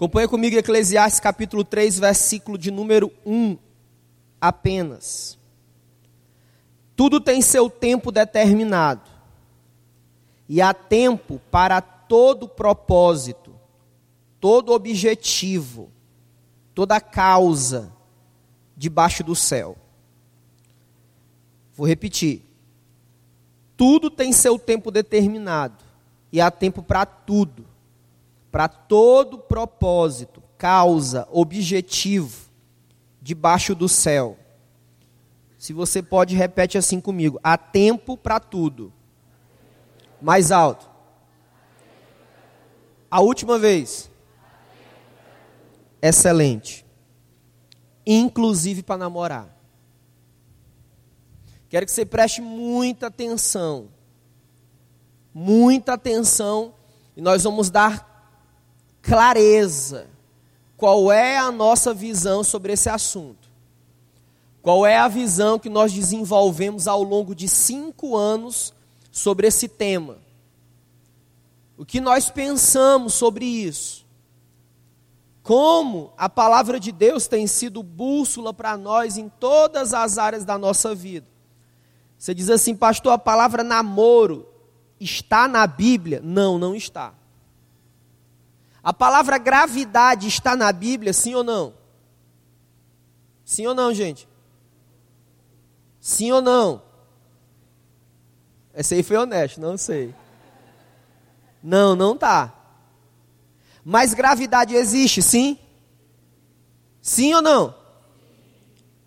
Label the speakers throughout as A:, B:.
A: Acompanhe comigo Eclesiastes capítulo 3, versículo de número 1 apenas. Tudo tem seu tempo determinado, e há tempo para todo propósito, todo objetivo, toda causa debaixo do céu. Vou repetir. Tudo tem seu tempo determinado, e há tempo para tudo, para todo propósito, causa, objetivo, debaixo do céu. Se você pode, repete assim comigo: há tempo para tudo. Mais alto. A última vez. Excelente. Inclusive para namorar. Quero que você preste muita atenção. Muita atenção. E nós vamos dar clareza. Qual é a nossa visão sobre esse assunto? Qual é a visão que nós desenvolvemos ao longo de cinco anos sobre esse tema? O que nós pensamos sobre isso? Como a palavra de Deus tem sido bússola para nós em todas as áreas da nossa vida. Você diz assim, pastor, a palavra namoro está na Bíblia? Não, não está. A palavra gravidade está na Bíblia, sim ou não? Sim ou não, gente? Sim ou não? Esse aí foi honesto, não sei. Não, não tá. Mas gravidade existe, sim? Sim ou não?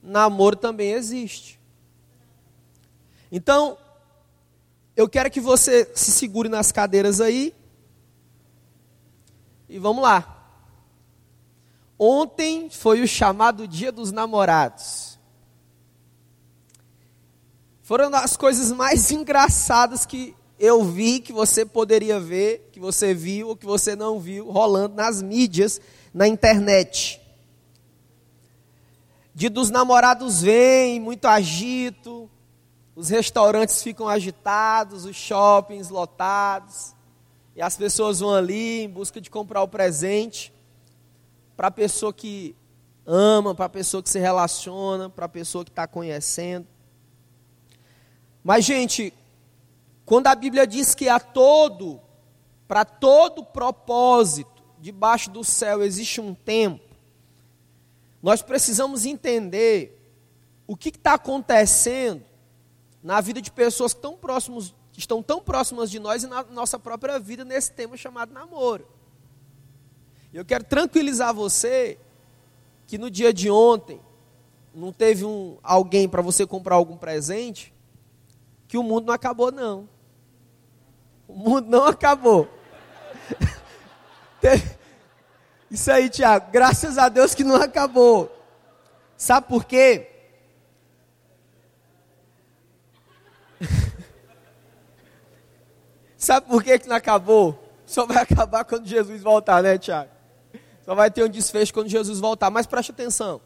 A: Namoro também existe. Então, eu quero que você se segure nas cadeiras aí. E vamos lá. Ontem foi o chamado Dia dos Namorados. Foram as coisas mais engraçadas que eu vi, que você poderia ver, que você viu ou que você não viu, rolando nas mídias, na internet. Dia dos namorados vem, muito agito, os restaurantes ficam agitados, os shoppings lotados, e as pessoas vão ali em busca de comprar o presente para a pessoa que ama, para a pessoa que se relaciona, para a pessoa que está conhecendo. Mas, gente, quando a Bíblia diz que a todo, para todo propósito, debaixo do céu existe um tempo, nós precisamos entender o que está acontecendo na vida de pessoas que estão, próximos, estão tão próximas de nós e na nossa própria vida nesse tema chamado namoro. Eu quero tranquilizar você que no dia de ontem não teve um, alguém para você comprar algum presente que o mundo não acabou, não. O mundo não acabou. Isso aí, Tiago. Graças a Deus que não acabou. Sabe por quê? Sabe por quê que não acabou? Só vai acabar quando Jesus voltar, né, Tiago? Só vai ter um desfecho quando Jesus voltar. Mas preste atenção.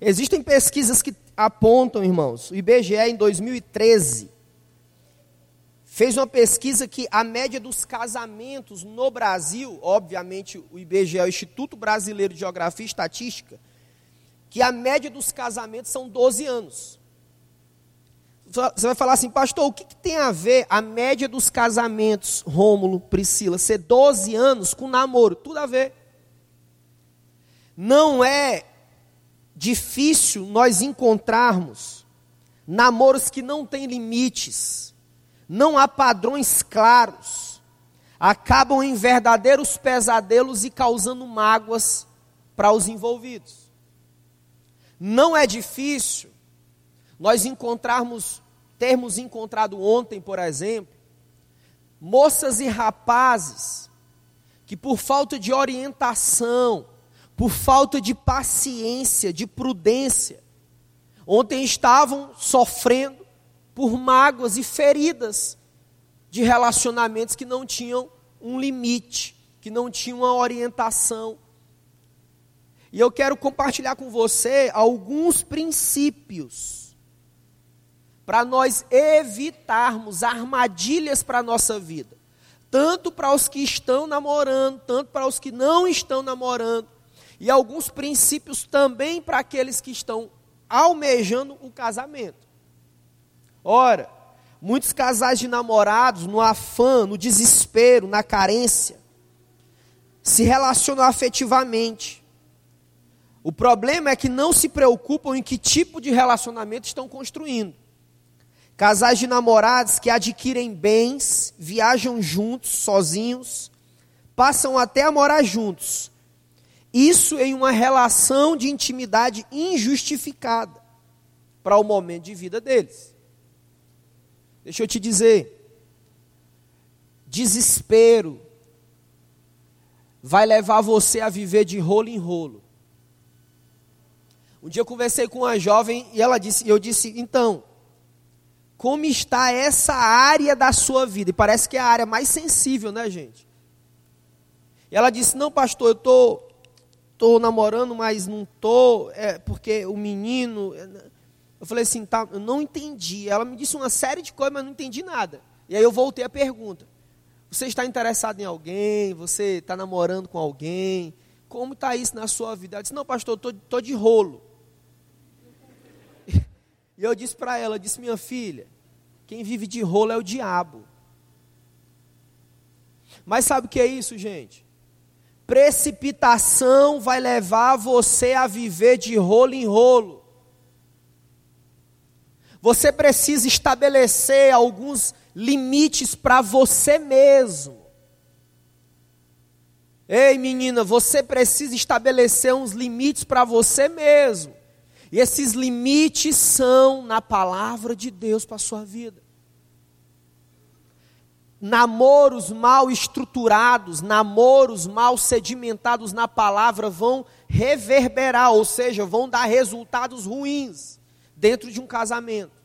A: Existem pesquisas que apontam, irmãos, o IBGE em 2013 fez uma pesquisa que a média dos casamentos no Brasil, obviamente o IBGE é o Instituto Brasileiro de Geografia e Estatística, que a média dos casamentos são 12 anos. Você vai falar assim, pastor, o que, que tem a ver a média dos casamentos, Rômulo, Priscila, ser 12 anos com namoro? Tudo a ver. Não é difícil nós encontrarmos namoros que não têm limites, não há padrões claros, acabam em verdadeiros pesadelos e causando mágoas para os envolvidos. Não é difícil nós encontrarmos, termos encontrado ontem, por exemplo, moças e rapazes que por falta de orientação, por falta de paciência, de prudência. Ontem estavam sofrendo por mágoas e feridas de relacionamentos que não tinham um limite, que não tinham uma orientação. E eu quero compartilhar com você alguns princípios para nós evitarmos armadilhas para a nossa vida, tanto para os que estão namorando, tanto para os que não estão namorando, e alguns princípios também para aqueles que estão almejando o casamento. Ora, muitos casais de namorados, no afã, no desespero, na carência, se relacionam afetivamente. O problema é que não se preocupam em que tipo de relacionamento estão construindo. Casais de namorados que adquirem bens, viajam juntos, sozinhos, passam até a morar juntos. Isso em uma relação de intimidade injustificada para o momento de vida deles. Deixa eu te dizer, desespero vai levar você a viver de rolo em rolo. Um dia eu conversei com uma jovem e ela disse, eu disse, então, como está essa área da sua vida. E parece que é a área mais sensível, né, gente? E ela disse: Não, pastor, eu tô, tô namorando, mas não tô, é porque o menino. É, né? Eu falei assim: tá, eu não entendi. Ela me disse uma série de coisas, mas não entendi nada. E aí eu voltei a pergunta: Você está interessado em alguém? Você está namorando com alguém? Como está isso na sua vida? Ela disse: Não, pastor, eu tô, tô de rolo. E eu disse para ela, disse, minha filha, quem vive de rolo é o diabo. Mas sabe o que é isso, gente? Precipitação vai levar você a viver de rolo em rolo. Você precisa estabelecer alguns limites para você mesmo. Ei, menina, você precisa estabelecer uns limites para você mesmo. E esses limites são na palavra de Deus para a sua vida. Namoros mal estruturados, namoros mal sedimentados na palavra vão reverberar, ou seja, vão dar resultados ruins dentro de um casamento.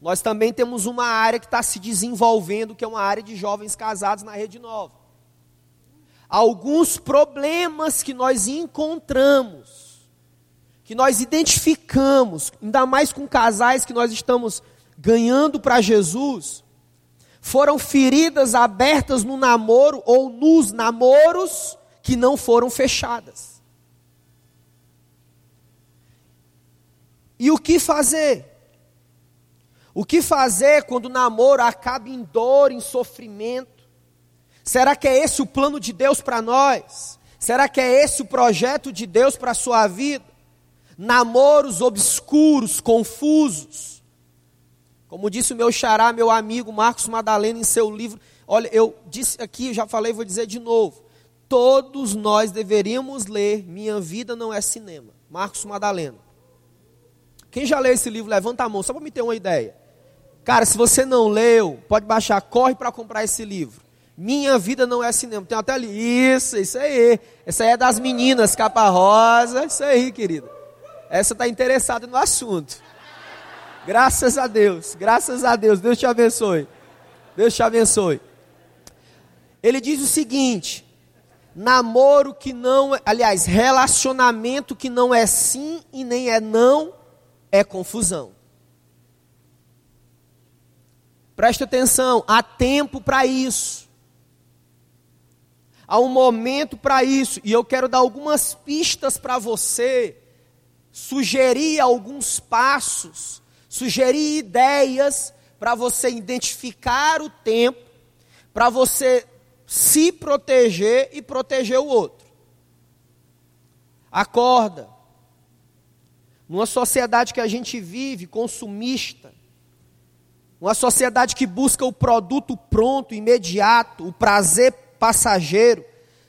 A: Nós também temos uma área que está se desenvolvendo, que é uma área de jovens casados na Rede Nova. Alguns problemas que nós encontramos que nós identificamos, ainda mais com casais que nós estamos ganhando para Jesus, foram feridas abertas no namoro ou nos namoros que não foram fechadas. E o que fazer? O que fazer quando o namoro acaba em dor, em sofrimento? Será que é esse o plano de Deus para nós? Será que é esse o projeto de Deus para a sua vida? Namoros obscuros, confusos. Como disse o meu xará, meu amigo Marcos Madalena em seu livro, olha, eu disse aqui, já falei, vou dizer de novo. Todos nós deveríamos ler Minha Vida Não é Cinema, Marcos Madalena. Quem já leu esse livro, levanta a mão, só para me ter uma ideia. Cara, se você não leu, pode baixar, corre para comprar esse livro. Minha vida não é cinema. Tem até ali. Isso, isso aí. Essa aí é das meninas, capa rosa. Isso aí, querida. Essa está interessada no assunto. Graças a Deus, graças a Deus. Deus te abençoe. Deus te abençoe. Ele diz o seguinte: namoro que não, aliás, relacionamento que não é sim e nem é não, é confusão. Preste atenção, há tempo para isso. Há um momento para isso, e eu quero dar algumas pistas para você sugerir alguns passos, sugerir ideias para você identificar o tempo, para você se proteger e proteger o outro. Acorda. Numa sociedade que a gente vive consumista, uma sociedade que busca o produto pronto, imediato, o prazer passageiro,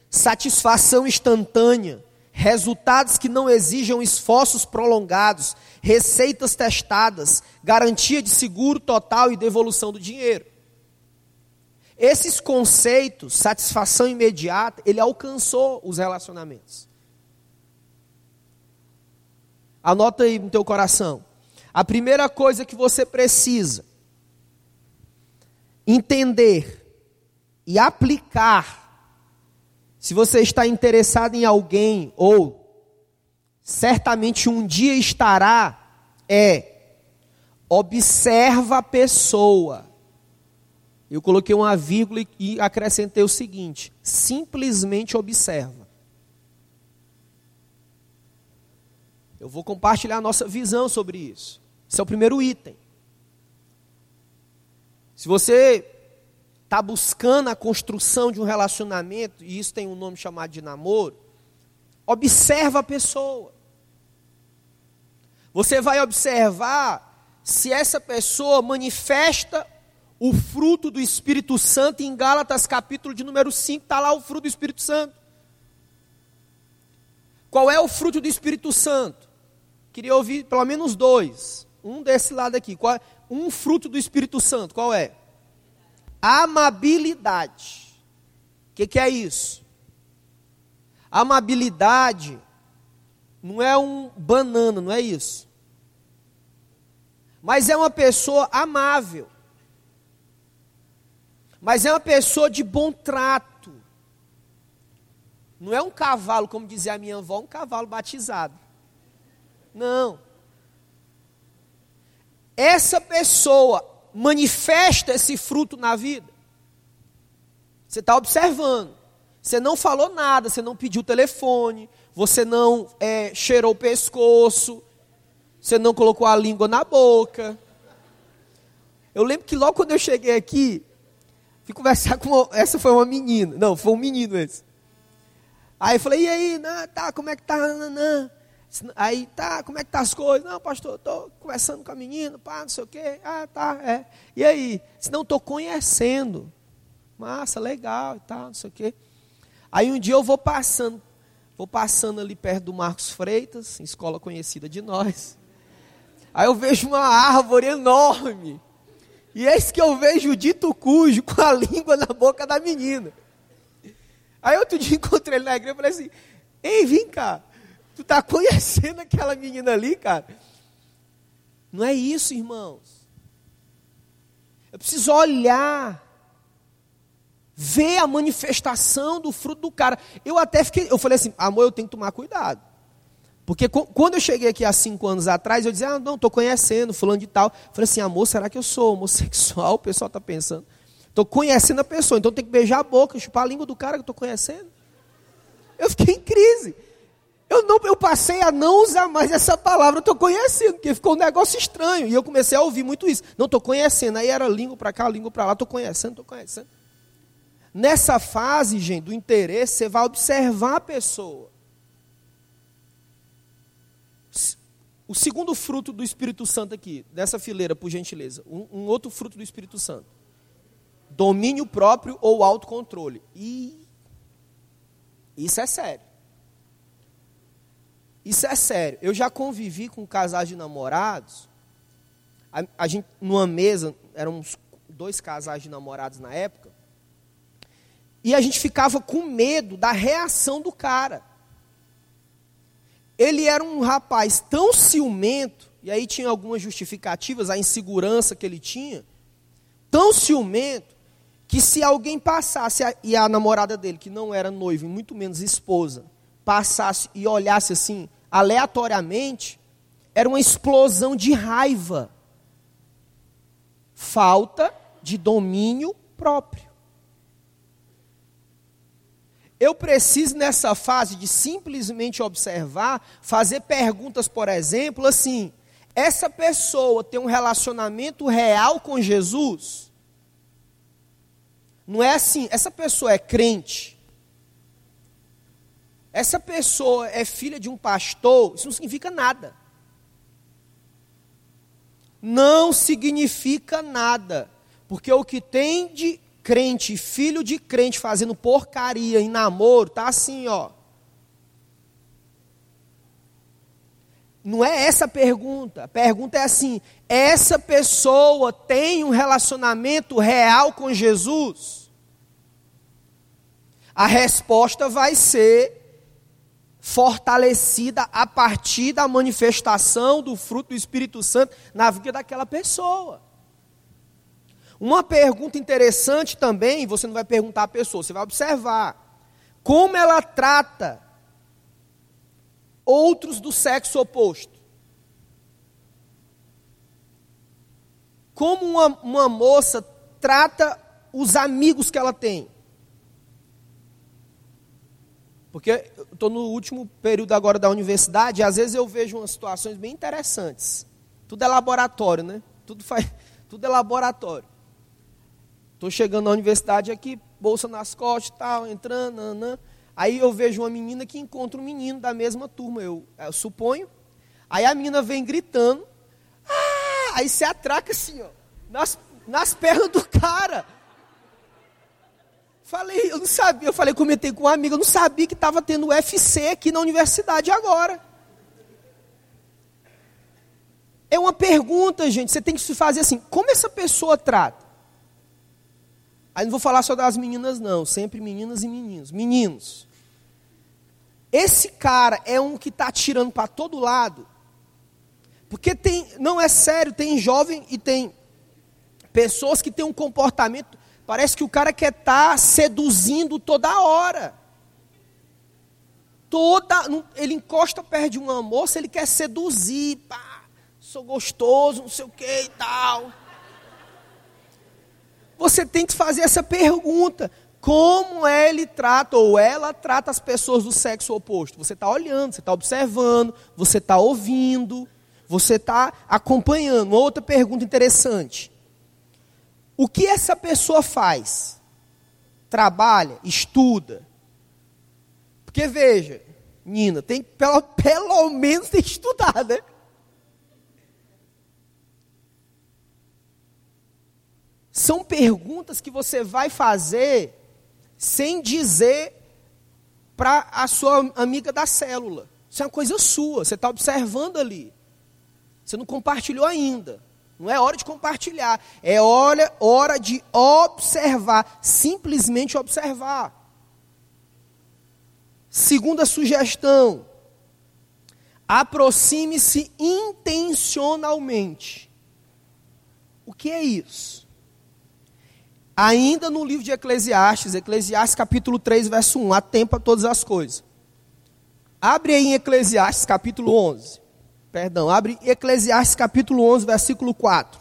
A: satisfação instantânea, resultados que não exijam esforços prolongados, receitas testadas, garantia de seguro total e devolução do dinheiro. Esses conceitos, satisfação imediata, ele alcançou os relacionamentos. Anota aí no teu coração. A primeira coisa que você precisa entender e aplicar se você está interessado em alguém, ou certamente um dia estará, é observa a pessoa. Eu coloquei uma vírgula e acrescentei o seguinte: simplesmente observa. Eu vou compartilhar a nossa visão sobre isso. Esse é o primeiro item. Se você está buscando a construção de um relacionamento, e isso tem um nome chamado de namoro, observa a pessoa. Você vai observar se essa pessoa manifesta o fruto do Espírito Santo em Gálatas capítulo de número 5, está lá o fruto do Espírito Santo. Qual é o fruto do Espírito Santo? Queria ouvir pelo menos dois. Um desse lado aqui. É? um fruto do Espírito Santo, qual é? Amabilidade. O que, que é isso? Amabilidade não é um banana, não é isso. Mas é uma pessoa amável mas é uma pessoa de bom trato. Não é um cavalo, como dizia a minha avó, um cavalo batizado. Não. Essa pessoa manifesta esse fruto na vida. Você está observando. Você não falou nada, você não pediu telefone, você não é, cheirou o pescoço, você não colocou a língua na boca. Eu lembro que logo quando eu cheguei aqui, Fui conversar com. Uma, essa foi uma menina. Não, foi um menino esse. Aí eu falei, e aí, não, tá, como é que tá? Não, não. Aí, tá, como é que tá as coisas? Não, pastor, estou conversando com a menina, pá, não sei o quê. Ah, tá, é. E aí? Se não, estou conhecendo. Massa, legal e tal, não sei o quê. Aí um dia eu vou passando, vou passando ali perto do Marcos Freitas, escola conhecida de nós. Aí eu vejo uma árvore enorme. E eis que eu vejo o dito cujo com a língua na boca da menina. Aí outro dia encontrei ele na igreja e falei assim: Ei, vem cá, tu tá conhecendo aquela menina ali, cara? Não é isso, irmãos. Eu preciso olhar, ver a manifestação do fruto do cara. Eu até fiquei, eu falei assim, amor, eu tenho que tomar cuidado. Porque quando eu cheguei aqui há cinco anos atrás, eu dizia, ah, não, estou conhecendo, fulano de tal. Eu falei assim, amor, será que eu sou homossexual? O pessoal está pensando. Estou conhecendo a pessoa, então tem que beijar a boca, chupar a língua do cara que estou conhecendo. Eu fiquei em crise. Eu, não, eu passei a não usar mais essa palavra, estou conhecendo, porque ficou um negócio estranho. E eu comecei a ouvir muito isso. Não, estou conhecendo. Aí era língua para cá, língua para lá, estou conhecendo, estou conhecendo. Nessa fase, gente, do interesse, você vai observar a pessoa. O segundo fruto do Espírito Santo aqui, dessa fileira, por gentileza. Um, um outro fruto do Espírito Santo. Domínio próprio ou autocontrole. E isso é sério. Isso é sério. Eu já convivi com casais de namorados. A, a gente, numa mesa, eram uns dois casais de namorados na época. E a gente ficava com medo da reação do cara ele era um rapaz tão ciumento, e aí tinha algumas justificativas, a insegurança que ele tinha, tão ciumento, que se alguém passasse, e a namorada dele, que não era noiva, e muito menos esposa, passasse e olhasse assim, aleatoriamente, era uma explosão de raiva. Falta de domínio próprio. Eu preciso, nessa fase de simplesmente observar, fazer perguntas, por exemplo, assim: essa pessoa tem um relacionamento real com Jesus? Não é assim, essa pessoa é crente. Essa pessoa é filha de um pastor, isso não significa nada. Não significa nada. Porque o que tem de crente, filho de crente fazendo porcaria em namoro, tá assim, ó. Não é essa a pergunta. A pergunta é assim: essa pessoa tem um relacionamento real com Jesus? A resposta vai ser fortalecida a partir da manifestação do fruto do Espírito Santo na vida daquela pessoa. Uma pergunta interessante também, você não vai perguntar à pessoa, você vai observar como ela trata outros do sexo oposto. Como uma, uma moça trata os amigos que ela tem. Porque estou no último período agora da universidade e às vezes eu vejo umas situações bem interessantes. Tudo é laboratório, né? Tudo, faz, tudo é laboratório. Estou chegando na universidade aqui, bolsa nas costas e tal, entrando, nanã. Aí eu vejo uma menina que encontra um menino da mesma turma, eu, eu suponho. Aí a menina vem gritando. Ah! Aí se atraca assim, ó, nas, nas pernas do cara. Falei, eu não sabia, eu falei, comentei com um amigo, eu não sabia que estava tendo UFC aqui na universidade agora. É uma pergunta, gente, você tem que se fazer assim, como essa pessoa trata? Aí não vou falar só das meninas, não, sempre meninas e meninos. Meninos, esse cara é um que está atirando para todo lado. Porque tem, não é sério, tem jovem e tem pessoas que têm um comportamento, parece que o cara quer estar tá seduzindo toda hora. Toda, ele encosta perto de uma moça, ele quer seduzir, pá, sou gostoso, não sei o que e tal. Você tem que fazer essa pergunta como ele trata ou ela trata as pessoas do sexo oposto. Você está olhando, você está observando, você está ouvindo, você está acompanhando. Uma outra pergunta interessante: o que essa pessoa faz? Trabalha, estuda. Porque veja, Nina, tem pelo, pelo menos tem que estudar, né? São perguntas que você vai fazer sem dizer para a sua amiga da célula. Isso é uma coisa sua, você está observando ali. Você não compartilhou ainda. Não é hora de compartilhar, é hora, hora de observar, simplesmente observar. Segunda sugestão: aproxime-se intencionalmente. O que é isso? Ainda no livro de Eclesiastes, Eclesiastes capítulo 3, verso 1, há tempo para todas as coisas. Abre aí em Eclesiastes capítulo 11. Perdão, abre Eclesiastes capítulo 11, versículo 4.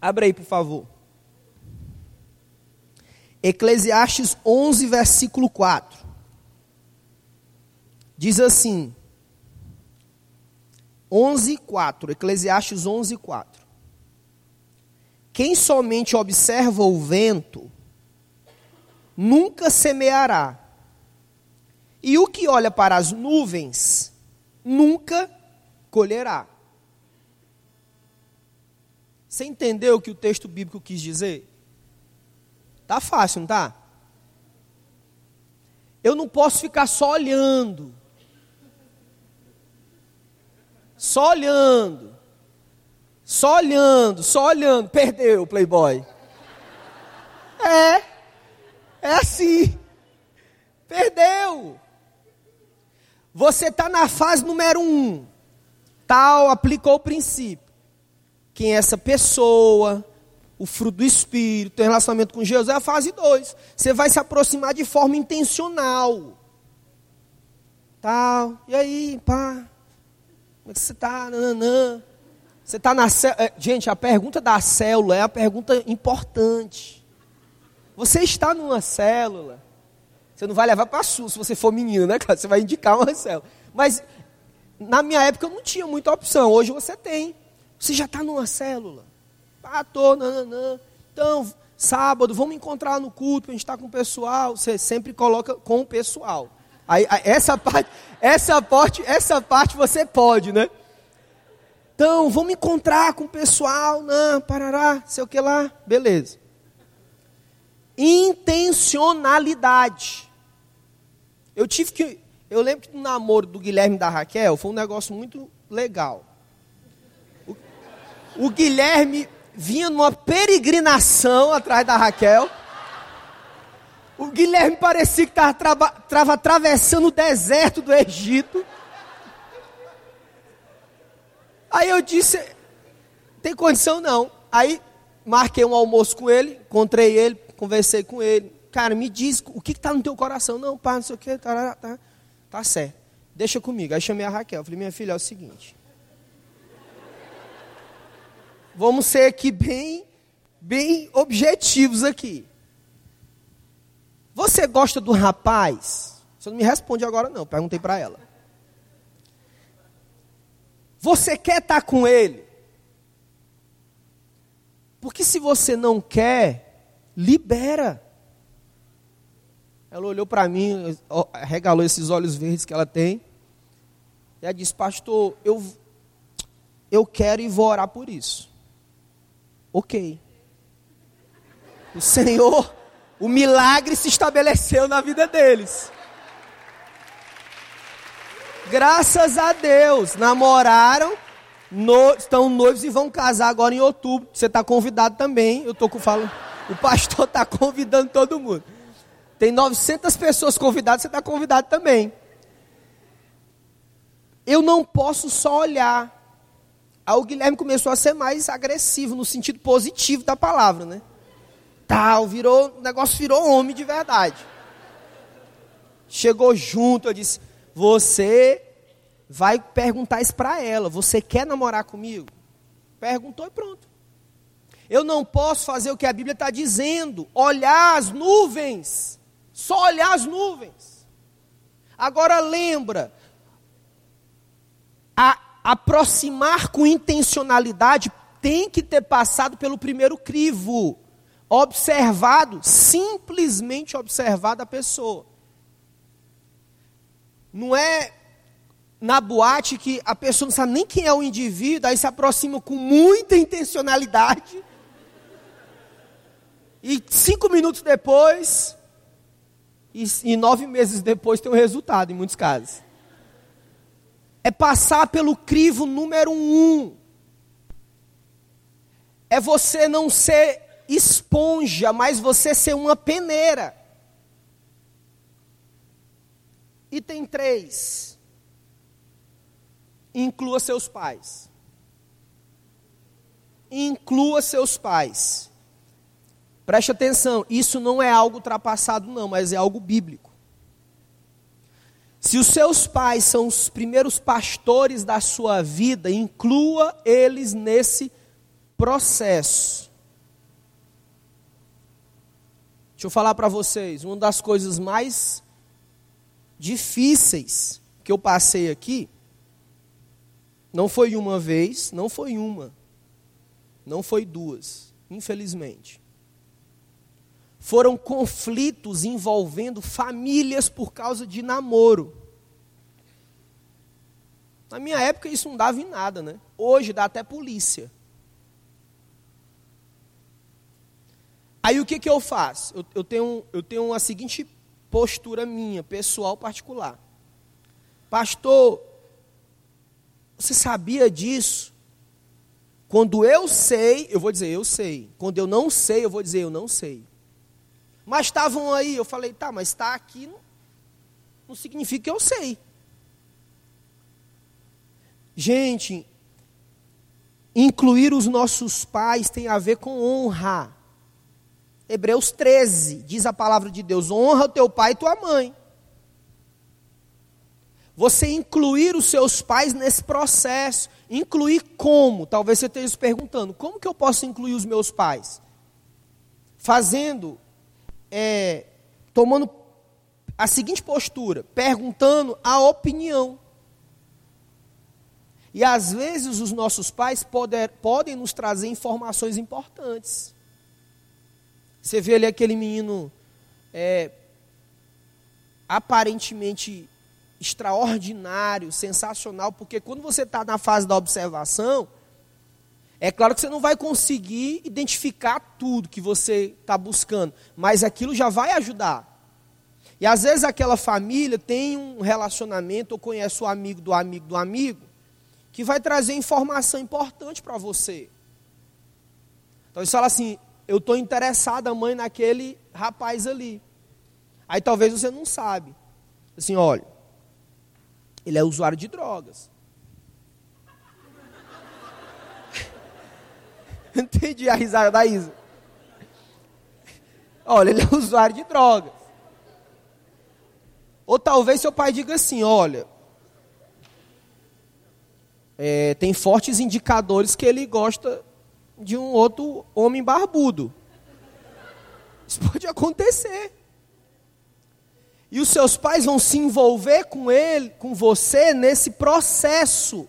A: Abre aí, por favor. Eclesiastes 11, versículo 4. Diz assim: 11:4, Eclesiastes 11:4. Quem somente observa o vento nunca semeará. E o que olha para as nuvens nunca colherá. Você entendeu o que o texto bíblico quis dizer? Tá fácil, não tá? Eu não posso ficar só olhando só olhando, só olhando, só olhando, perdeu o playboy. É, é assim, perdeu. Você está na fase número um, tal, aplicou o princípio. Quem é essa pessoa, o fruto do Espírito, tem relacionamento com Jesus, é a fase 2. Você vai se aproximar de forma intencional. Tal, e aí, pá, como é que você está? Você está na célula. É, gente, a pergunta da célula é a pergunta importante. Você está numa célula. Você não vai levar para a sua se você for menino, né? Você vai indicar uma célula. Mas na minha época eu não tinha muita opção. Hoje você tem. Você já está numa célula. Ah, tô, nananã. Então, sábado, vamos encontrar no culto, a gente está com o pessoal. Você sempre coloca com o pessoal. Aí, essa parte, essa parte, essa parte você pode, né? Então, vamos encontrar com o pessoal, não, parará, sei o que lá, beleza. Intencionalidade. Eu tive que, eu lembro que no namoro do Guilherme e da Raquel foi um negócio muito legal. O, o Guilherme vinha numa peregrinação atrás da Raquel. O Guilherme parecia que estava atravessando o deserto do Egito. Aí eu disse, tem condição não. Aí marquei um almoço com ele, encontrei ele, conversei com ele. Cara, me diz o que está no teu coração. Não, pá, não sei o que, tá, tá, tá certo. Deixa comigo. Aí chamei a Raquel. Falei, minha filha, é o seguinte. vamos ser aqui bem, bem objetivos aqui. Você gosta do rapaz? Você não me responde agora não, perguntei para ela. Você quer estar tá com ele? Porque se você não quer, libera. Ela olhou para mim, regalou esses olhos verdes que ela tem. E ela disse: Pastor, eu, eu quero e vou orar por isso. Ok. O Senhor, o milagre se estabeleceu na vida deles. Graças a Deus, namoraram, no, estão noivos e vão casar agora em outubro. Você está convidado também. Eu estou falando, o pastor está convidando todo mundo. Tem 900 pessoas convidadas, você está convidado também. Eu não posso só olhar. Aí o Guilherme começou a ser mais agressivo, no sentido positivo da palavra, né? Tal, virou, o negócio virou homem de verdade. Chegou junto, eu disse: Você vai perguntar isso para ela. Você quer namorar comigo? Perguntou e pronto. Eu não posso fazer o que a Bíblia está dizendo, olhar as nuvens, só olhar as nuvens. Agora lembra, a aproximar com intencionalidade tem que ter passado pelo primeiro crivo, observado, simplesmente observado a pessoa. Não é na boate que a pessoa não sabe nem quem é o indivíduo, aí se aproxima com muita intencionalidade. E cinco minutos depois, e, e nove meses depois tem um resultado, em muitos casos. É passar pelo crivo número um. É você não ser esponja, mas você ser uma peneira. Item 3 inclua seus pais. Inclua seus pais. Preste atenção, isso não é algo ultrapassado, não, mas é algo bíblico. Se os seus pais são os primeiros pastores da sua vida, inclua eles nesse processo. Deixa eu falar para vocês, uma das coisas mais difíceis que eu passei aqui não foi uma vez, não foi uma, não foi duas, infelizmente. Foram conflitos envolvendo famílias por causa de namoro. Na minha época isso não dava em nada, né? Hoje dá até polícia. Aí o que, que eu faço? Eu, eu, tenho, eu tenho a seguinte postura minha, pessoal particular. Pastor, você sabia disso? Quando eu sei, eu vou dizer eu sei. Quando eu não sei, eu vou dizer eu não sei. Mas estavam aí, eu falei, tá, mas está aqui não, não significa que eu sei. Gente, incluir os nossos pais tem a ver com honra. Hebreus 13 diz a palavra de Deus: honra o teu pai e tua mãe você incluir os seus pais nesse processo. Incluir como? Talvez você esteja se perguntando: como que eu posso incluir os meus pais? Fazendo, é, tomando a seguinte postura: perguntando a opinião. E às vezes os nossos pais poder, podem nos trazer informações importantes. Você vê ali aquele menino é, aparentemente extraordinário, sensacional, porque quando você está na fase da observação, é claro que você não vai conseguir identificar tudo que você está buscando, mas aquilo já vai ajudar. E às vezes aquela família tem um relacionamento ou conhece o amigo do amigo do amigo que vai trazer informação importante para você. Então você fala assim: eu estou interessado, a mãe, naquele rapaz ali. Aí talvez você não sabe. Assim, olha, ele é usuário de drogas. Entendi a risada da Isa. Olha, ele é usuário de drogas. Ou talvez seu pai diga assim: olha, é, tem fortes indicadores que ele gosta de um outro homem barbudo. Isso pode acontecer. E os seus pais vão se envolver com ele, com você nesse processo.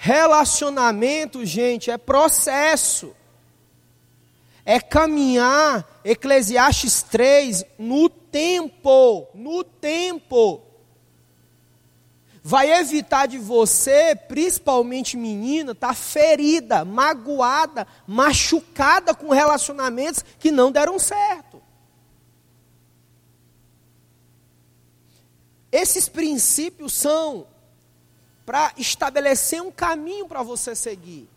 A: Relacionamento, gente, é processo. É caminhar, Eclesiastes 3, no tempo, no tempo. Vai evitar de você, principalmente menina, estar tá ferida, magoada, machucada com relacionamentos que não deram certo. Esses princípios são para estabelecer um caminho para você seguir.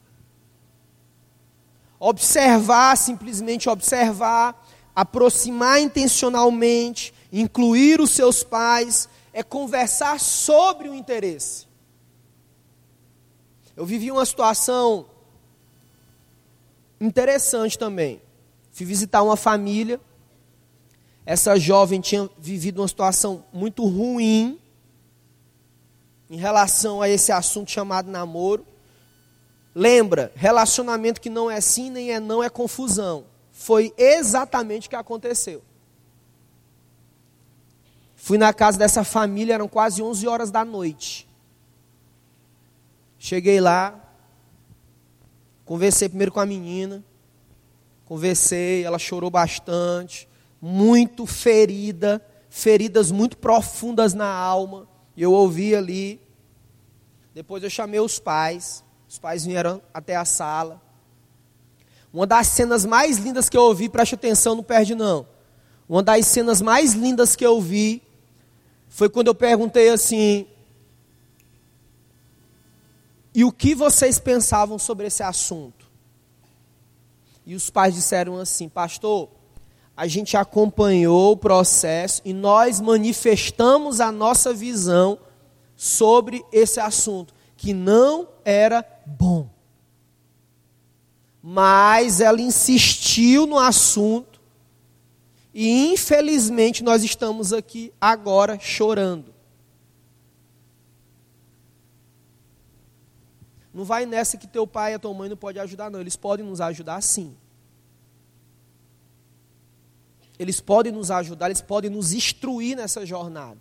A: Observar, simplesmente observar, aproximar intencionalmente, incluir os seus pais, é conversar sobre o interesse. Eu vivi uma situação interessante também. Fui visitar uma família. Essa jovem tinha vivido uma situação muito ruim em relação a esse assunto chamado namoro. Lembra, relacionamento que não é sim nem é não é confusão. Foi exatamente o que aconteceu. Fui na casa dessa família, eram quase 11 horas da noite. Cheguei lá, conversei primeiro com a menina, conversei, ela chorou bastante, muito ferida, feridas muito profundas na alma. E eu ouvi ali. Depois eu chamei os pais. Os pais vieram até a sala. Uma das cenas mais lindas que eu ouvi, preste atenção, não perde não. Uma das cenas mais lindas que eu vi foi quando eu perguntei assim: E o que vocês pensavam sobre esse assunto? E os pais disseram assim: Pastor, a gente acompanhou o processo e nós manifestamos a nossa visão sobre esse assunto, que não era bom. Mas ela insistiu no assunto e infelizmente nós estamos aqui agora chorando. Não vai nessa que teu pai e a tua mãe não podem ajudar, não. Eles podem nos ajudar sim eles podem nos ajudar, eles podem nos instruir nessa jornada.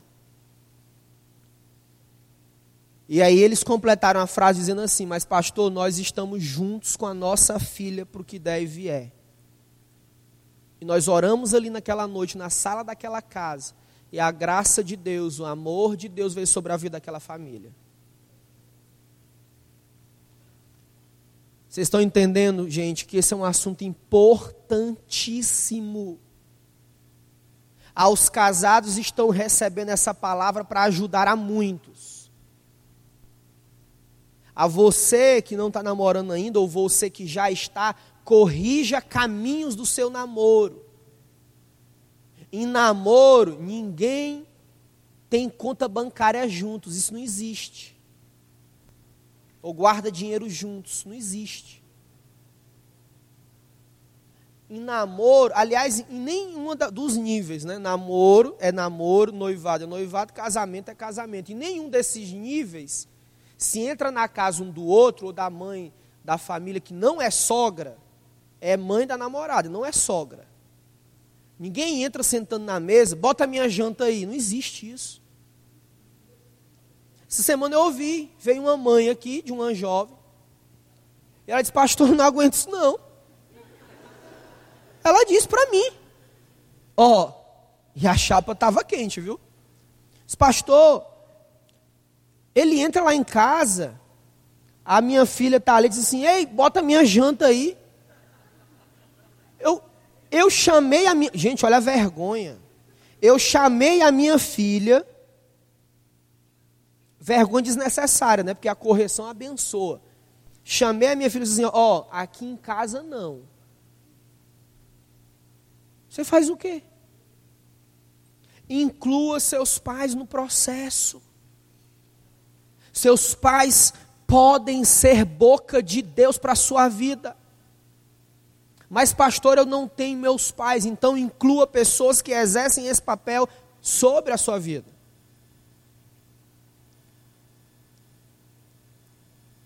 A: E aí eles completaram a frase dizendo assim: Mas, pastor, nós estamos juntos com a nossa filha para o que der e vier. E nós oramos ali naquela noite, na sala daquela casa. E a graça de Deus, o amor de Deus veio sobre a vida daquela família. Vocês estão entendendo, gente, que esse é um assunto importantíssimo aos casados estão recebendo essa palavra para ajudar a muitos. A você que não está namorando ainda, ou você que já está, corrija caminhos do seu namoro. Em namoro, ninguém tem conta bancária juntos, isso não existe. Ou guarda dinheiro juntos, não existe em namoro, aliás, em nenhum dos níveis, né? Namoro é namoro, noivado é noivado, casamento é casamento. Em nenhum desses níveis, se entra na casa um do outro, ou da mãe da família que não é sogra, é mãe da namorada, não é sogra. Ninguém entra sentando na mesa, bota a minha janta aí. Não existe isso. Essa semana eu ouvi, veio uma mãe aqui, de uma jovem, e ela disse, pastor, não aguento isso não. Ela disse para mim. Ó, oh, e a chapa estava quente, viu? Diz, pastor, ele entra lá em casa, a minha filha está ali e diz assim, ei, bota minha janta aí. Eu, eu chamei a minha. Gente, olha a vergonha. Eu chamei a minha filha. Vergonha desnecessária, né? Porque a correção abençoa. Chamei a minha filha e disse assim: Ó, oh, aqui em casa não. Você faz o quê? Inclua seus pais no processo. Seus pais podem ser boca de Deus para a sua vida. Mas, pastor, eu não tenho meus pais, então inclua pessoas que exercem esse papel sobre a sua vida.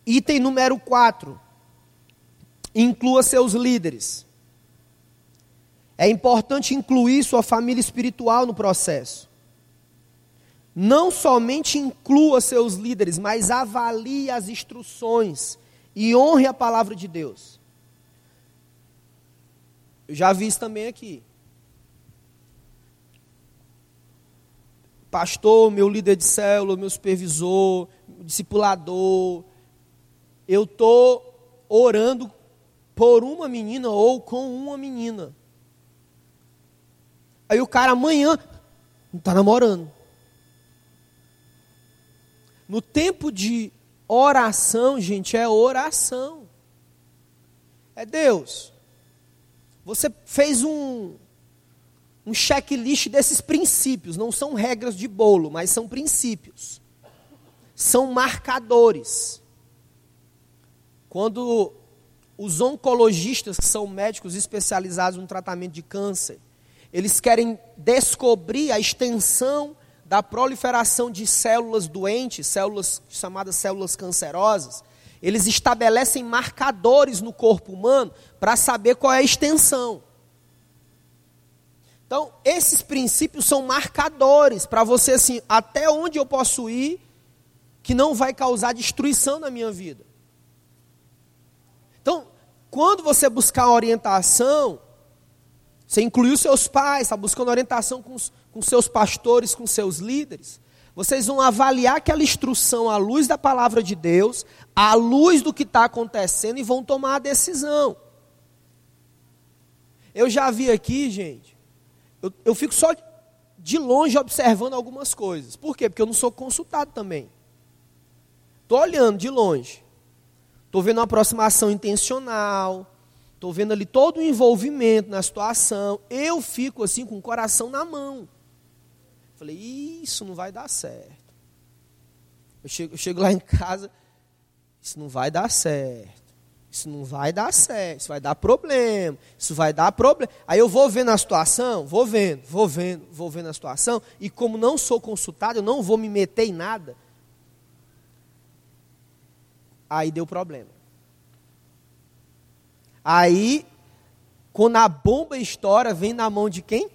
A: Item número 4. inclua seus líderes. É importante incluir sua família espiritual no processo. Não somente inclua seus líderes, mas avalie as instruções e honre a palavra de Deus. Eu já vi isso também aqui. Pastor, meu líder de célula, meu supervisor, discipulador, eu estou orando por uma menina ou com uma menina. Aí o cara amanhã não está namorando. No tempo de oração, gente, é oração. É Deus. Você fez um, um checklist desses princípios. Não são regras de bolo, mas são princípios. São marcadores. Quando os oncologistas, que são médicos especializados no tratamento de câncer, eles querem descobrir a extensão da proliferação de células doentes, células chamadas células cancerosas, eles estabelecem marcadores no corpo humano para saber qual é a extensão. Então, esses princípios são marcadores para você assim, até onde eu posso ir que não vai causar destruição na minha vida. Então, quando você buscar orientação, você incluiu seus pais, está buscando orientação com, os, com seus pastores, com seus líderes. Vocês vão avaliar aquela instrução à luz da palavra de Deus, à luz do que está acontecendo e vão tomar a decisão. Eu já vi aqui, gente, eu, eu fico só de longe observando algumas coisas. Por quê? Porque eu não sou consultado também. Estou olhando de longe. Estou vendo uma aproximação intencional. Estou vendo ali todo o envolvimento na situação. Eu fico assim com o coração na mão. Falei, isso não vai dar certo. Eu chego, eu chego lá em casa, isso não vai dar certo. Isso não vai dar certo, isso vai dar problema, isso vai dar problema. Aí eu vou vendo a situação, vou vendo, vou vendo, vou vendo a situação, e como não sou consultado, eu não vou me meter em nada. Aí deu problema. Aí, quando a bomba estoura, vem na mão de quem?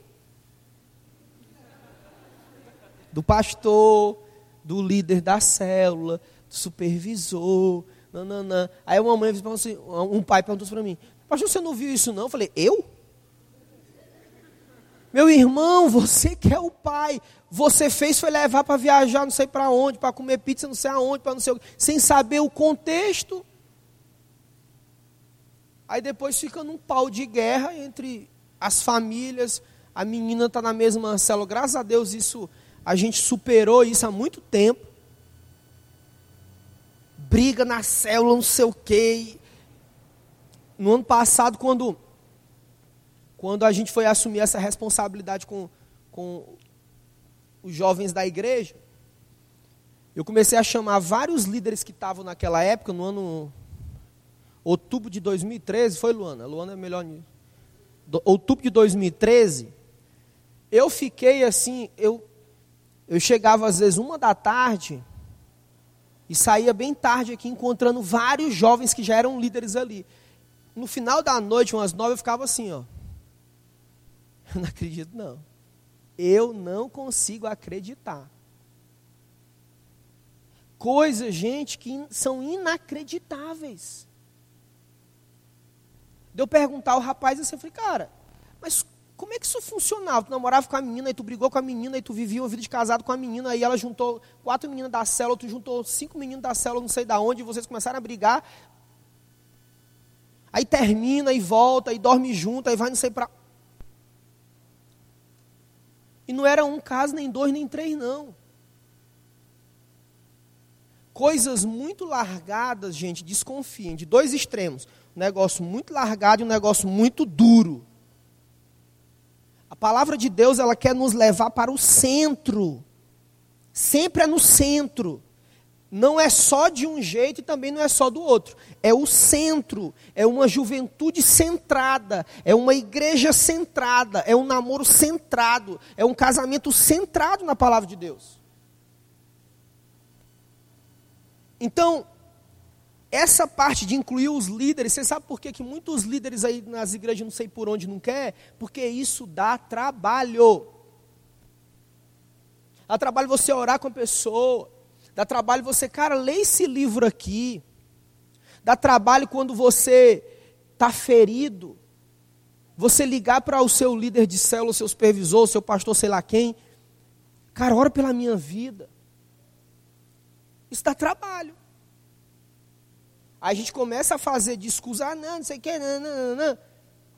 A: Do pastor, do líder da célula, do supervisor. Nananã. Aí uma mãe, assim, um pai perguntou para mim: Pastor, você não viu isso não? Eu falei: Eu? Meu irmão, você que é o pai, você fez foi levar para viajar não sei para onde, para comer pizza não sei aonde, para não sei o sem saber o contexto. Aí depois fica num pau de guerra entre as famílias. A menina está na mesma célula. Graças a Deus isso a gente superou isso há muito tempo. Briga na célula, não sei o quê. No ano passado, quando, quando a gente foi assumir essa responsabilidade com, com os jovens da igreja, eu comecei a chamar vários líderes que estavam naquela época, no ano outubro de 2013, foi Luana? Luana é melhor nisso. Outubro de 2013, eu fiquei assim, eu, eu chegava às vezes uma da tarde e saía bem tarde aqui encontrando vários jovens que já eram líderes ali. No final da noite, umas nove, eu ficava assim, ó. Eu não acredito, não. Eu não consigo acreditar. Coisas, gente, que são inacreditáveis de eu perguntar ao rapaz assim, eu falei, cara, mas como é que isso funcionava? Tu namorava com a menina, aí tu brigou com a menina, aí tu vivia uma vida de casado com a menina, aí ela juntou quatro meninas da célula, tu juntou cinco meninos da célula, não sei da onde, e vocês começaram a brigar. Aí termina e volta, e dorme junto, aí vai não sei para. E não era um caso, nem dois, nem três, não. Coisas muito largadas, gente, desconfiem, de dois extremos um negócio muito largado e um negócio muito duro. A palavra de Deus, ela quer nos levar para o centro. Sempre é no centro. Não é só de um jeito e também não é só do outro. É o centro. É uma juventude centrada. É uma igreja centrada. É um namoro centrado. É um casamento centrado na palavra de Deus. Então, essa parte de incluir os líderes, você sabe por que, que muitos líderes aí nas igrejas não sei por onde não quer? Porque isso dá trabalho. Dá trabalho você orar com a pessoa. Dá trabalho você, cara, lê esse livro aqui. Dá trabalho quando você está ferido. Você ligar para o seu líder de célula, seu supervisor, seu pastor, sei lá quem. Cara, ora pela minha vida. Isso dá trabalho. Aí a gente começa a fazer discurso, ah, não, não sei o que, não, não, não.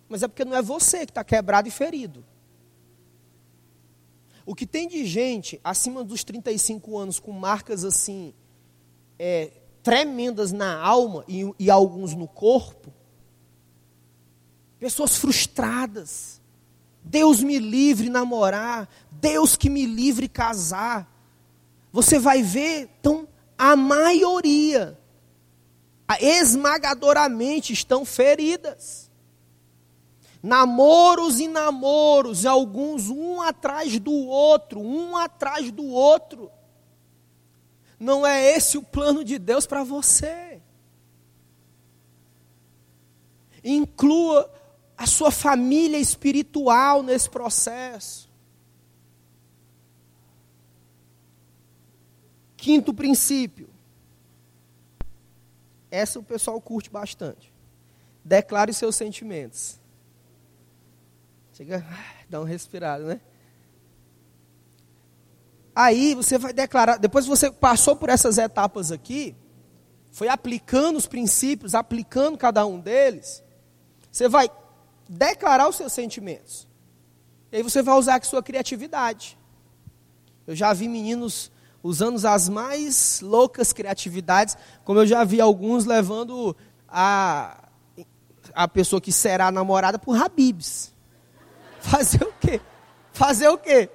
A: Mas é porque não é você que está quebrado e ferido. O que tem de gente acima dos 35 anos com marcas assim, é, tremendas na alma e, e alguns no corpo, pessoas frustradas. Deus me livre namorar, Deus que me livre casar. Você vai ver, então, a maioria esmagadoramente estão feridas. Namoros e namoros, alguns um atrás do outro, um atrás do outro. Não é esse o plano de Deus para você. Inclua a sua família espiritual nesse processo. Quinto princípio. Essa o pessoal curte bastante. Declare seus sentimentos. Chega, dá um respirado, né? Aí você vai declarar, depois você passou por essas etapas aqui, foi aplicando os princípios, aplicando cada um deles, você vai declarar os seus sentimentos. E aí você vai usar a sua criatividade. Eu já vi meninos usando as mais loucas criatividades, como eu já vi alguns levando a, a pessoa que será namorada por Habibs. Fazer o quê? Fazer o quê?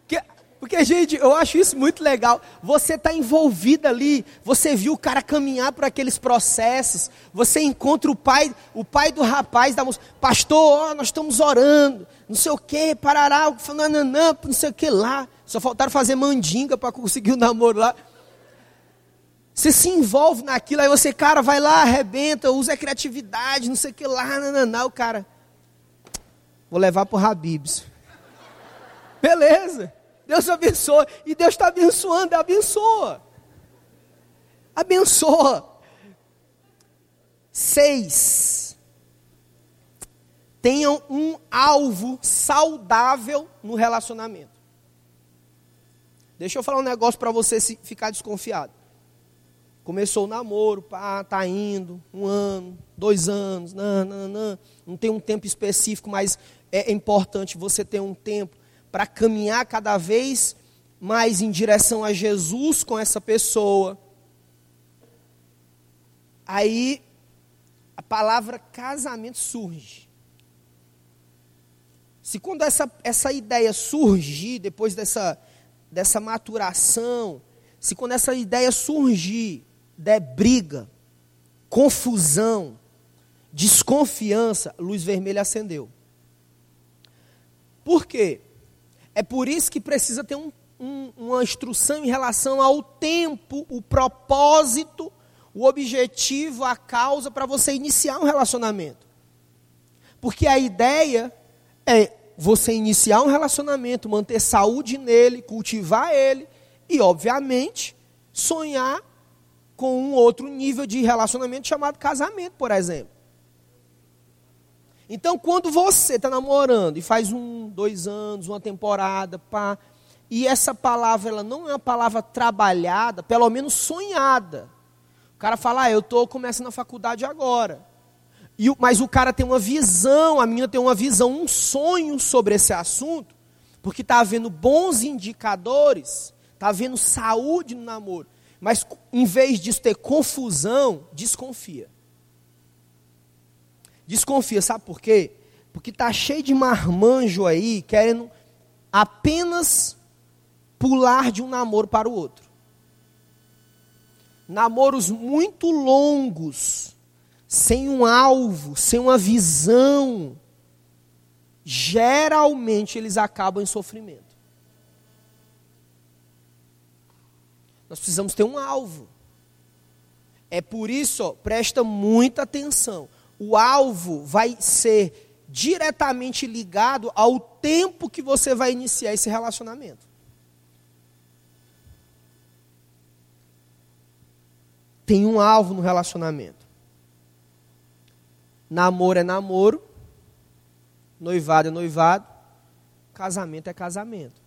A: Porque, porque, gente, eu acho isso muito legal. Você está envolvido ali, você viu o cara caminhar por aqueles processos, você encontra o pai, o pai do rapaz da moça, pastor, nós estamos orando, não sei o quê, parará, não sei o que lá. Só faltaram fazer mandinga para conseguir o namoro lá. Você se envolve naquilo, aí você, cara, vai lá, arrebenta, usa a criatividade, não sei o que lá, nananá, o cara. Vou levar para o Habibs. Beleza. Deus abençoa. E Deus está abençoando, abençoa. Abençoa. Seis. Tenham um alvo saudável no relacionamento. Deixa eu falar um negócio para você ficar desconfiado. Começou o namoro, pá, tá indo, um ano, dois anos, não, não, não, não tem um tempo específico, mas é importante você ter um tempo para caminhar cada vez mais em direção a Jesus com essa pessoa. Aí a palavra casamento surge. Se quando essa, essa ideia surgir, depois dessa dessa maturação, se quando essa ideia surgir, der briga, confusão, desconfiança, luz vermelha acendeu. Por quê? É por isso que precisa ter um, um, uma instrução em relação ao tempo, o propósito, o objetivo, a causa para você iniciar um relacionamento. Porque a ideia é você iniciar um relacionamento, manter saúde nele, cultivar ele e, obviamente, sonhar com um outro nível de relacionamento chamado casamento, por exemplo. Então, quando você está namorando e faz um, dois anos, uma temporada, pá, e essa palavra ela não é uma palavra trabalhada, pelo menos sonhada. O cara fala, ah, eu estou começando a faculdade agora. E, mas o cara tem uma visão, a menina tem uma visão, um sonho sobre esse assunto, porque está havendo bons indicadores, está havendo saúde no namoro. Mas em vez disso ter confusão, desconfia. Desconfia, sabe por quê? Porque está cheio de marmanjo aí querendo apenas pular de um namoro para o outro. Namoros muito longos, sem um alvo, sem uma visão, geralmente eles acabam em sofrimento. Nós precisamos ter um alvo. É por isso, ó, presta muita atenção. O alvo vai ser diretamente ligado ao tempo que você vai iniciar esse relacionamento. Tem um alvo no relacionamento. Namoro é namoro, noivado é noivado, casamento é casamento.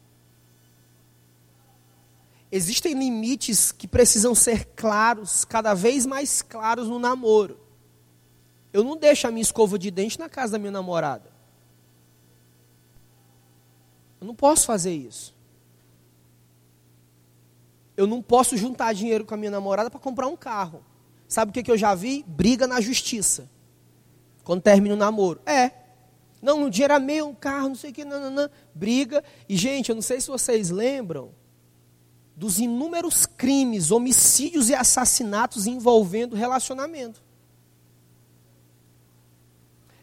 A: Existem limites que precisam ser claros, cada vez mais claros no namoro. Eu não deixo a minha escova de dente na casa da minha namorada. Eu não posso fazer isso. Eu não posso juntar dinheiro com a minha namorada para comprar um carro. Sabe o que, que eu já vi? Briga na justiça. Quando termina o namoro. É. Não, o dinheiro é meu, um carro, não sei o que, não, não, não. Briga. E, gente, eu não sei se vocês lembram dos inúmeros crimes, homicídios e assassinatos envolvendo relacionamento.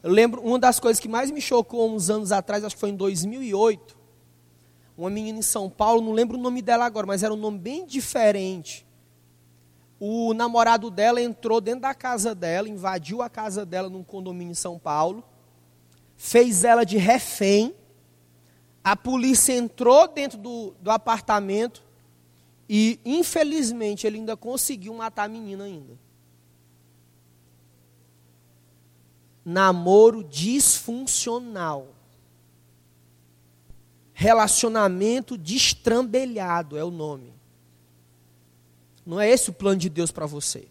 A: Eu lembro, uma das coisas que mais me chocou uns anos atrás, acho que foi em 2008, uma menina em São Paulo, não lembro o nome dela agora, mas era um nome bem diferente. O namorado dela entrou dentro da casa dela, invadiu a casa dela num condomínio em São Paulo, fez ela de refém. A polícia entrou dentro do, do apartamento, e, infelizmente, ele ainda conseguiu matar a menina ainda. Namoro disfuncional. Relacionamento destrambelhado é o nome. Não é esse o plano de Deus para você.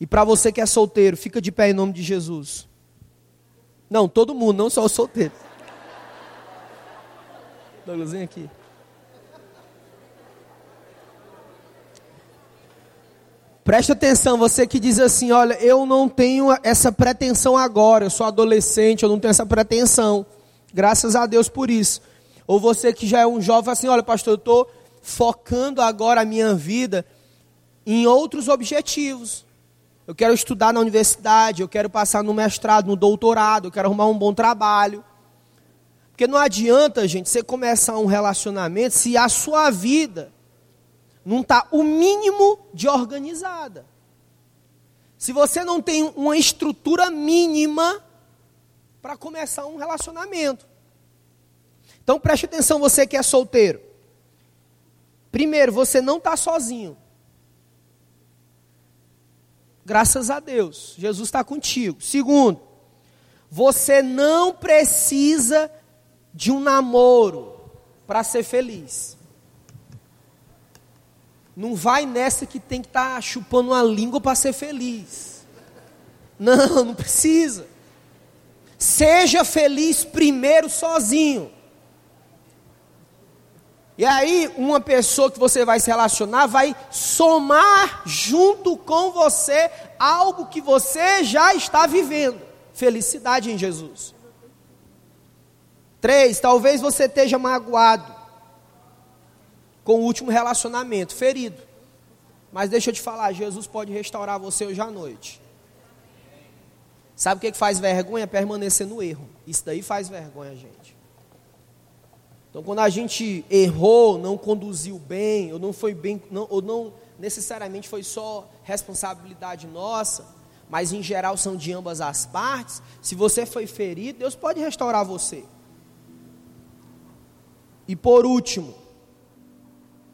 A: E para você que é solteiro, fica de pé em nome de Jesus. Não, todo mundo, não só os solteiros. Douglasinho aqui. Preste atenção, você que diz assim: olha, eu não tenho essa pretensão agora, eu sou adolescente, eu não tenho essa pretensão. Graças a Deus por isso. Ou você que já é um jovem, assim: olha, pastor, eu estou focando agora a minha vida em outros objetivos. Eu quero estudar na universidade, eu quero passar no mestrado, no doutorado, eu quero arrumar um bom trabalho. Porque não adianta, gente, você começar um relacionamento se a sua vida não está o mínimo de organizada. Se você não tem uma estrutura mínima para começar um relacionamento. Então preste atenção, você que é solteiro. Primeiro, você não está sozinho. Graças a Deus, Jesus está contigo. Segundo, você não precisa de um namoro para ser feliz. Não vai nessa que tem que estar tá chupando uma língua para ser feliz. Não, não precisa. Seja feliz primeiro sozinho. E aí, uma pessoa que você vai se relacionar vai somar junto com você algo que você já está vivendo. Felicidade em Jesus. Três, talvez você esteja magoado com o último relacionamento, ferido. Mas deixa eu te falar, Jesus pode restaurar você hoje à noite. Sabe o que, faz vergonha? Permanecer no erro. Isso daí faz vergonha, gente. Então, quando a gente errou, não conduziu bem, ou não foi bem, não, ou não necessariamente foi só responsabilidade nossa, mas em geral são de ambas as partes. Se você foi ferido, Deus pode restaurar você. E por último,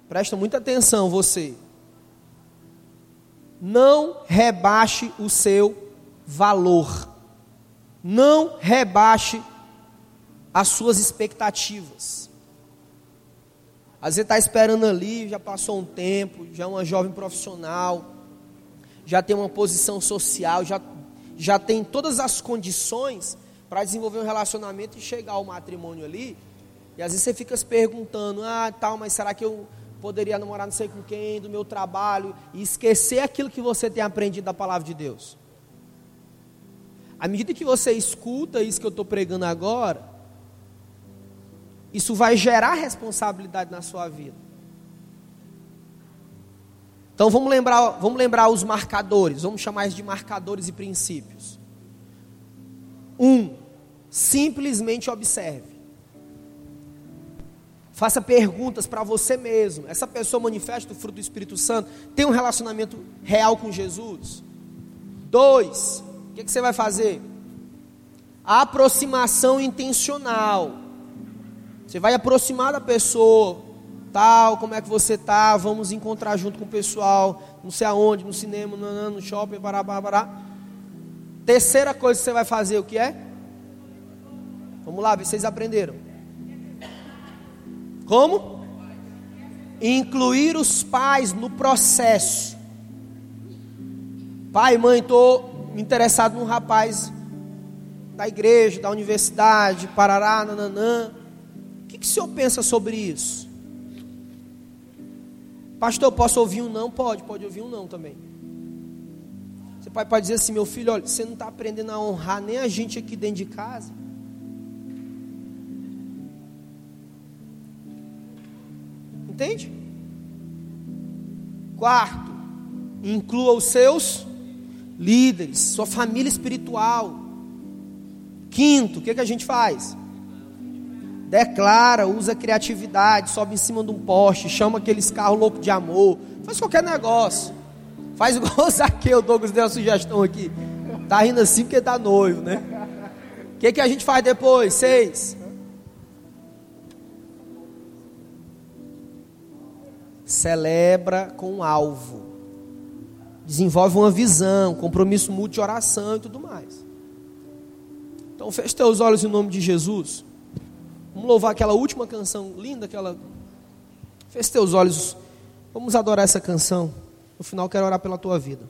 A: Presta muita atenção, você. Não rebaixe o seu valor. Não rebaixe as suas expectativas. Às vezes está esperando ali, já passou um tempo, já é uma jovem profissional, já tem uma posição social, já, já tem todas as condições para desenvolver um relacionamento e chegar ao matrimônio ali. E às vezes você fica se perguntando, ah, tal, mas será que eu poderia namorar não sei com quem, do meu trabalho, e esquecer aquilo que você tem aprendido da palavra de Deus. À medida que você escuta isso que eu estou pregando agora, isso vai gerar responsabilidade na sua vida. Então vamos lembrar, vamos lembrar os marcadores, vamos chamar isso de marcadores e princípios. Um, simplesmente observe. Faça perguntas para você mesmo. Essa pessoa manifesta o fruto do Espírito Santo? Tem um relacionamento real com Jesus? Dois, o que, que você vai fazer? A aproximação intencional. Você vai aproximar da pessoa, tal, como é que você tá? Vamos encontrar junto com o pessoal, não sei aonde, no cinema, no, no shopping, pará, pará, pará. Terceira coisa que você vai fazer, o que é? Vamos lá, vocês aprenderam. Como? Incluir os pais no processo. Pai, mãe, estou interessado num rapaz da igreja, da universidade, parará, nananã. O que, que o senhor pensa sobre isso? Pastor, posso ouvir um não? Pode, pode ouvir um não também. Você pai pode dizer assim, meu filho, olha, você não está aprendendo a honrar nem a gente aqui dentro de casa. Entende? Quarto, inclua os seus líderes, sua família espiritual. Quinto, o que, que a gente faz? Declara, usa criatividade, sobe em cima de um poste, chama aqueles carros loucos de amor, faz qualquer negócio. Faz igual o Zaqueu, o Douglas deu uma sugestão aqui. Tá rindo assim porque tá noivo, né? O que, que a gente faz depois? Seis. celebra com um alvo, desenvolve uma visão, compromisso mútuo de oração e tudo mais. Então feche teus olhos em nome de Jesus. Vamos louvar aquela última canção linda, aquela. Feche teus olhos. Vamos adorar essa canção. No final quero orar pela tua vida.